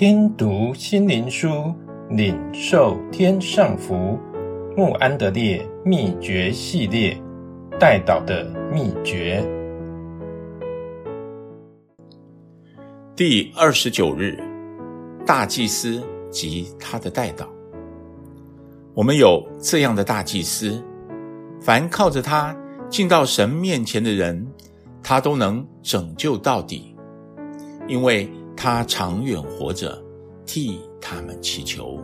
听读心灵书，领受天上福。穆安德烈秘诀系列，代祷的秘诀。第二十九日，大祭司及他的代祷。我们有这样的大祭司，凡靠着他进到神面前的人，他都能拯救到底，因为他长远活着，替他们祈求。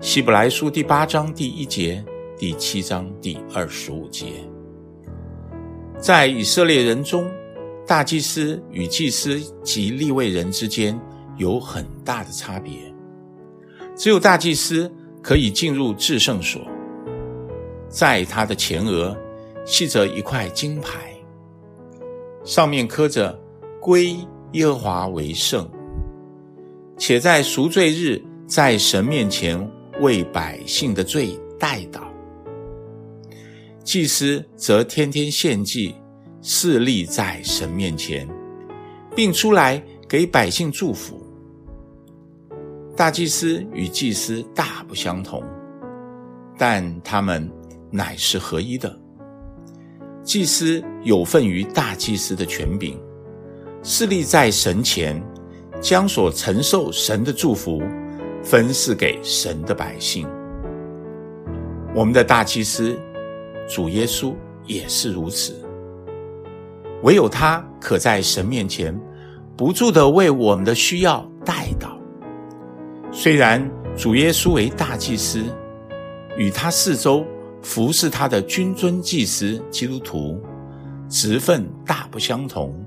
希伯来书第八章第一节，第七章第二十五节，在以色列人中，大祭司与祭司及立位人之间有很大的差别。只有大祭司可以进入至圣所，在他的前额系着一块金牌，上面刻着“归耶和华为圣”，且在赎罪日在神面前。为百姓的罪代祷，祭司则天天献祭，侍立在神面前，并出来给百姓祝福。大祭司与祭司大不相同，但他们乃是合一的。祭司有份于大祭司的权柄，侍立在神前，将所承受神的祝福。分赐给神的百姓。我们的大祭司主耶稣也是如此。唯有他可在神面前不住地为我们的需要代祷。虽然主耶稣为大祭司，与他四周服侍他的君尊祭司基督徒职分大不相同，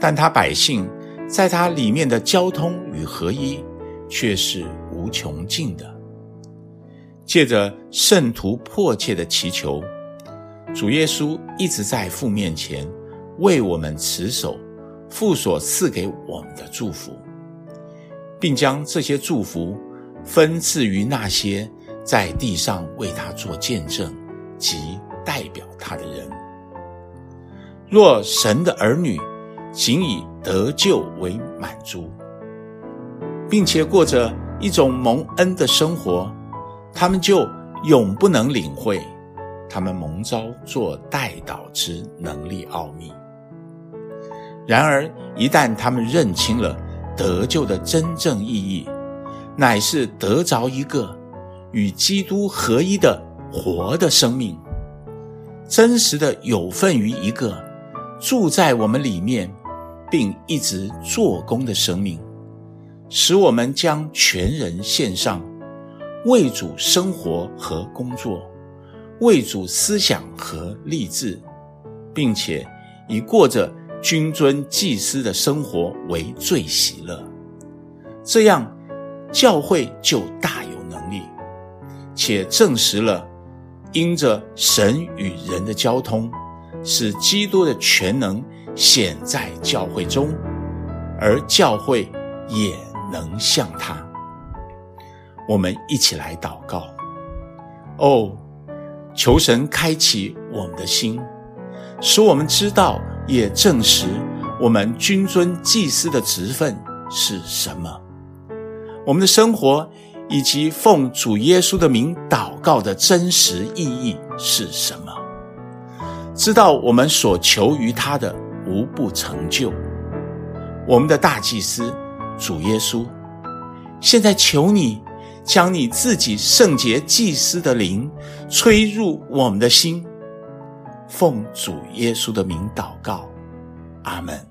但他百姓在他里面的交通与合一。却是无穷尽的。借着圣徒迫切的祈求，主耶稣一直在父面前为我们持守父所赐给我们的祝福，并将这些祝福分赐于那些在地上为他做见证及代表他的人。若神的儿女仅以得救为满足，并且过着一种蒙恩的生活，他们就永不能领会他们蒙召做代祷之能力奥秘。然而，一旦他们认清了得救的真正意义，乃是得着一个与基督合一的活的生命，真实的有份于一个住在我们里面，并一直做工的生命。使我们将全人献上，为主生活和工作，为主思想和立志，并且以过着君尊祭司的生活为最喜乐。这样，教会就大有能力，且证实了，因着神与人的交通，使基督的全能显在教会中，而教会也。能像他，我们一起来祷告。哦，求神开启我们的心，使我们知道也证实我们君尊祭司的职分是什么，我们的生活以及奉主耶稣的名祷告的真实意义是什么，知道我们所求于他的无不成就。我们的大祭司。主耶稣，现在求你将你自己圣洁祭司的灵吹入我们的心，奉主耶稣的名祷告，阿门。